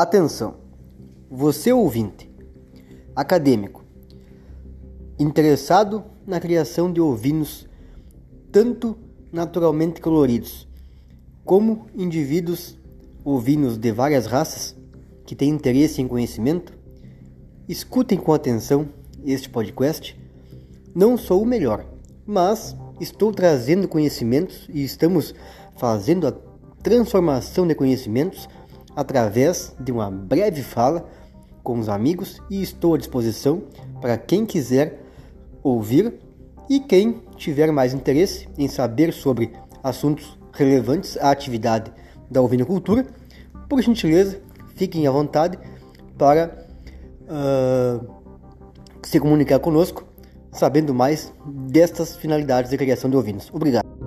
Atenção! Você ouvinte, acadêmico, interessado na criação de ovinos tanto naturalmente coloridos como indivíduos ovinos de várias raças que têm interesse em conhecimento, escutem com atenção este podcast. Não sou o melhor, mas estou trazendo conhecimentos e estamos fazendo a transformação de conhecimentos através de uma breve fala com os amigos e estou à disposição para quem quiser ouvir e quem tiver mais interesse em saber sobre assuntos relevantes à atividade da ovinocultura, por gentileza, fiquem à vontade para uh, se comunicar conosco, sabendo mais destas finalidades de criação de ovinos. Obrigado.